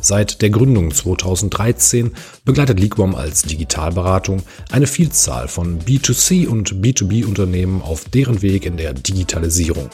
Seit der Gründung 2013 begleitet Liquam als Digitalberatung eine Vielzahl von B2C und B2B-Unternehmen auf deren Weg in der Digitalisierung.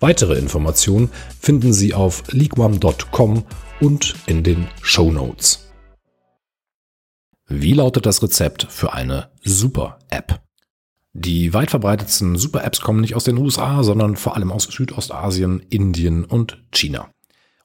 Weitere Informationen finden Sie auf liquam.com und in den Show Notes. Wie lautet das Rezept für eine Super-App? Die weit verbreitetsten Super-Apps kommen nicht aus den USA, sondern vor allem aus Südostasien, Indien und China.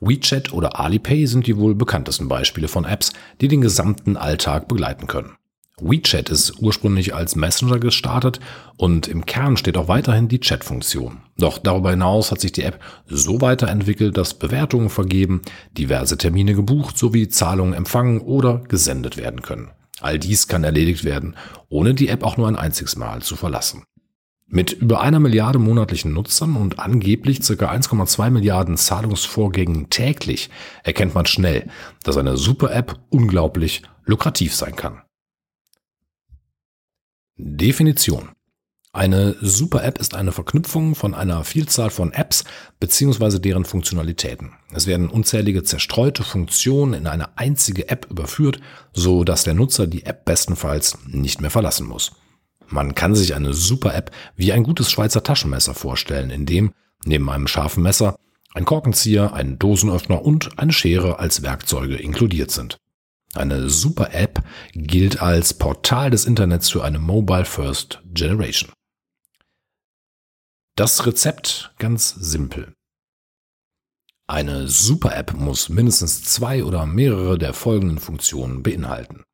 WeChat oder Alipay sind die wohl bekanntesten Beispiele von Apps, die den gesamten Alltag begleiten können. WeChat ist ursprünglich als Messenger gestartet und im Kern steht auch weiterhin die Chat-Funktion. Doch darüber hinaus hat sich die App so weiterentwickelt, dass Bewertungen vergeben, diverse Termine gebucht sowie Zahlungen empfangen oder gesendet werden können. All dies kann erledigt werden, ohne die App auch nur ein einziges Mal zu verlassen. Mit über einer Milliarde monatlichen Nutzern und angeblich ca. 1,2 Milliarden Zahlungsvorgängen täglich erkennt man schnell, dass eine Super-App unglaublich lukrativ sein kann. Definition. Eine Super-App ist eine Verknüpfung von einer Vielzahl von Apps bzw. deren Funktionalitäten. Es werden unzählige zerstreute Funktionen in eine einzige App überführt, so dass der Nutzer die App bestenfalls nicht mehr verlassen muss. Man kann sich eine Super-App wie ein gutes Schweizer Taschenmesser vorstellen, in dem neben einem scharfen Messer ein Korkenzieher, ein Dosenöffner und eine Schere als Werkzeuge inkludiert sind. Eine Super-App gilt als Portal des Internets für eine Mobile First Generation. Das Rezept ganz simpel. Eine Super-App muss mindestens zwei oder mehrere der folgenden Funktionen beinhalten.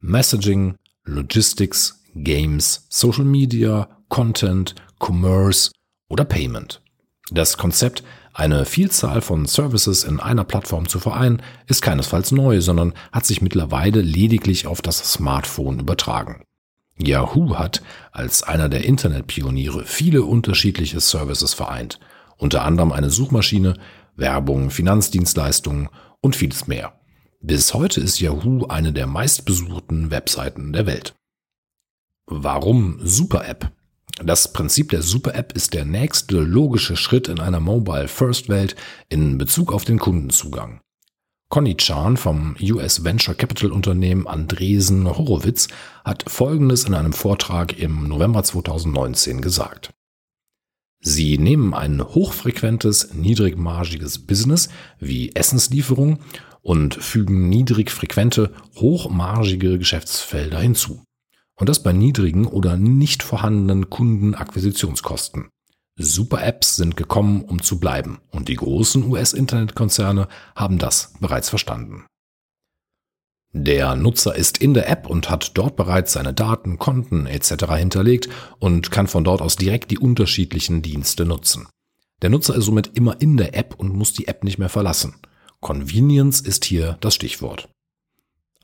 Messaging, Logistics, Games, Social Media, Content, Commerce oder Payment. Das Konzept, eine Vielzahl von Services in einer Plattform zu vereinen, ist keinesfalls neu, sondern hat sich mittlerweile lediglich auf das Smartphone übertragen. Yahoo hat als einer der Internetpioniere viele unterschiedliche Services vereint, unter anderem eine Suchmaschine, Werbung, Finanzdienstleistungen und vieles mehr. Bis heute ist Yahoo eine der meistbesuchten Webseiten der Welt. Warum Super App? Das Prinzip der Super App ist der nächste logische Schritt in einer Mobile First Welt in Bezug auf den Kundenzugang. Conny Chan vom US Venture Capital Unternehmen Andresen Horowitz hat Folgendes in einem Vortrag im November 2019 gesagt. Sie nehmen ein hochfrequentes, niedrigmargiges Business wie Essenslieferung und fügen niedrigfrequente, hochmargige Geschäftsfelder hinzu. Und das bei niedrigen oder nicht vorhandenen Kundenakquisitionskosten. Super-Apps sind gekommen, um zu bleiben. Und die großen US-Internetkonzerne haben das bereits verstanden. Der Nutzer ist in der App und hat dort bereits seine Daten, Konten etc. hinterlegt und kann von dort aus direkt die unterschiedlichen Dienste nutzen. Der Nutzer ist somit immer in der App und muss die App nicht mehr verlassen. Convenience ist hier das Stichwort.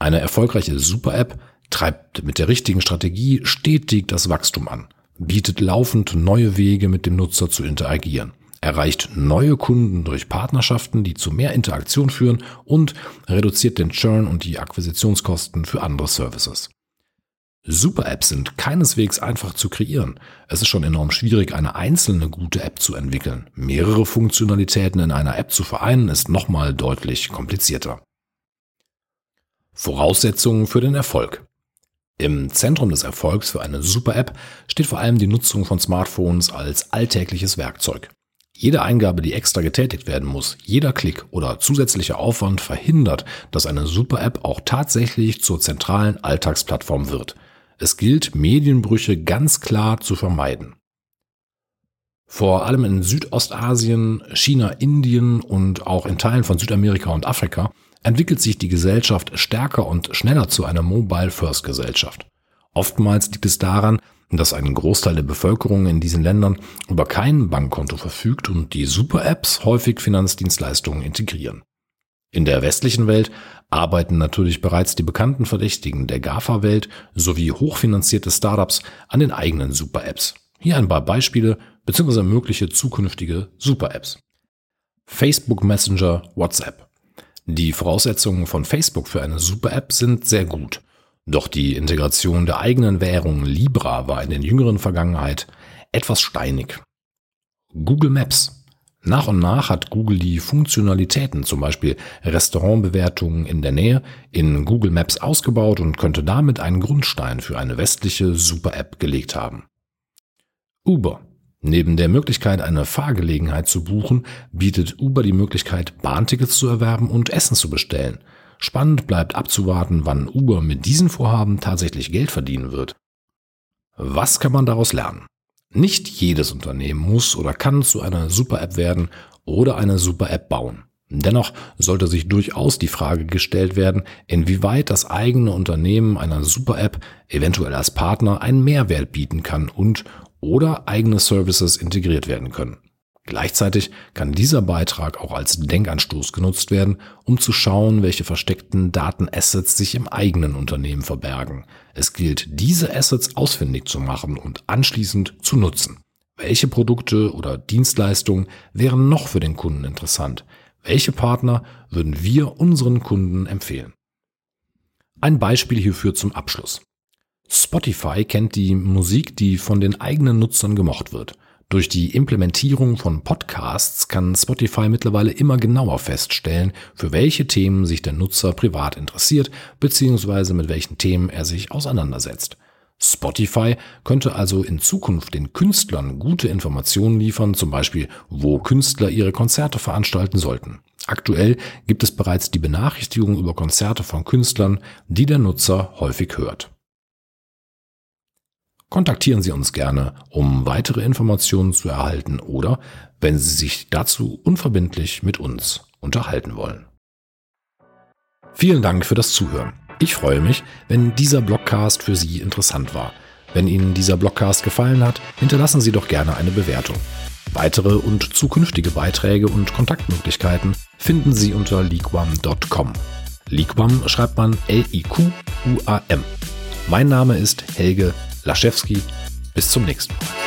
Eine erfolgreiche Super-App treibt mit der richtigen Strategie stetig das Wachstum an, bietet laufend neue Wege mit dem Nutzer zu interagieren, erreicht neue Kunden durch Partnerschaften, die zu mehr Interaktion führen und reduziert den Churn und die Akquisitionskosten für andere Services. Super-Apps sind keineswegs einfach zu kreieren. Es ist schon enorm schwierig, eine einzelne gute App zu entwickeln. Mehrere Funktionalitäten in einer App zu vereinen, ist nochmal deutlich komplizierter. Voraussetzungen für den Erfolg. Im Zentrum des Erfolgs für eine Super-App steht vor allem die Nutzung von Smartphones als alltägliches Werkzeug. Jede Eingabe, die extra getätigt werden muss, jeder Klick oder zusätzlicher Aufwand verhindert, dass eine Super-App auch tatsächlich zur zentralen Alltagsplattform wird. Es gilt, Medienbrüche ganz klar zu vermeiden. Vor allem in Südostasien, China, Indien und auch in Teilen von Südamerika und Afrika entwickelt sich die Gesellschaft stärker und schneller zu einer Mobile-First-Gesellschaft. Oftmals liegt es daran, dass ein Großteil der Bevölkerung in diesen Ländern über kein Bankkonto verfügt und die Super-Apps häufig Finanzdienstleistungen integrieren. In der westlichen Welt arbeiten natürlich bereits die bekannten Verdächtigen der GAFA-Welt sowie hochfinanzierte Startups an den eigenen Super-Apps. Hier ein paar Beispiele bzw. mögliche zukünftige Super-Apps. Facebook Messenger, WhatsApp. Die Voraussetzungen von Facebook für eine Super-App sind sehr gut. Doch die Integration der eigenen Währung Libra war in der jüngeren Vergangenheit etwas steinig. Google Maps. Nach und nach hat Google die Funktionalitäten, zum Beispiel Restaurantbewertungen in der Nähe, in Google Maps ausgebaut und könnte damit einen Grundstein für eine westliche Super-App gelegt haben. Uber. Neben der Möglichkeit, eine Fahrgelegenheit zu buchen, bietet Uber die Möglichkeit, Bahntickets zu erwerben und Essen zu bestellen. Spannend bleibt abzuwarten, wann Uber mit diesen Vorhaben tatsächlich Geld verdienen wird. Was kann man daraus lernen? Nicht jedes Unternehmen muss oder kann zu einer Super-App werden oder eine Super-App bauen. Dennoch sollte sich durchaus die Frage gestellt werden, inwieweit das eigene Unternehmen einer Super-App eventuell als Partner einen Mehrwert bieten kann und oder eigene Services integriert werden können. Gleichzeitig kann dieser Beitrag auch als Denkanstoß genutzt werden, um zu schauen, welche versteckten Datenassets sich im eigenen Unternehmen verbergen. Es gilt, diese Assets ausfindig zu machen und anschließend zu nutzen. Welche Produkte oder Dienstleistungen wären noch für den Kunden interessant? Welche Partner würden wir unseren Kunden empfehlen? Ein Beispiel hierfür zum Abschluss. Spotify kennt die Musik, die von den eigenen Nutzern gemocht wird. Durch die Implementierung von Podcasts kann Spotify mittlerweile immer genauer feststellen, für welche Themen sich der Nutzer privat interessiert bzw. mit welchen Themen er sich auseinandersetzt. Spotify könnte also in Zukunft den Künstlern gute Informationen liefern, zum Beispiel wo Künstler ihre Konzerte veranstalten sollten. Aktuell gibt es bereits die Benachrichtigung über Konzerte von Künstlern, die der Nutzer häufig hört. Kontaktieren Sie uns gerne, um weitere Informationen zu erhalten oder wenn Sie sich dazu unverbindlich mit uns unterhalten wollen. Vielen Dank für das Zuhören. Ich freue mich, wenn dieser Blogcast für Sie interessant war. Wenn Ihnen dieser Blogcast gefallen hat, hinterlassen Sie doch gerne eine Bewertung. Weitere und zukünftige Beiträge und Kontaktmöglichkeiten finden Sie unter liquam.com. Liquam schreibt man L-I-Q-U-A-M. Mein Name ist Helge Laschewski. Bis zum nächsten Mal.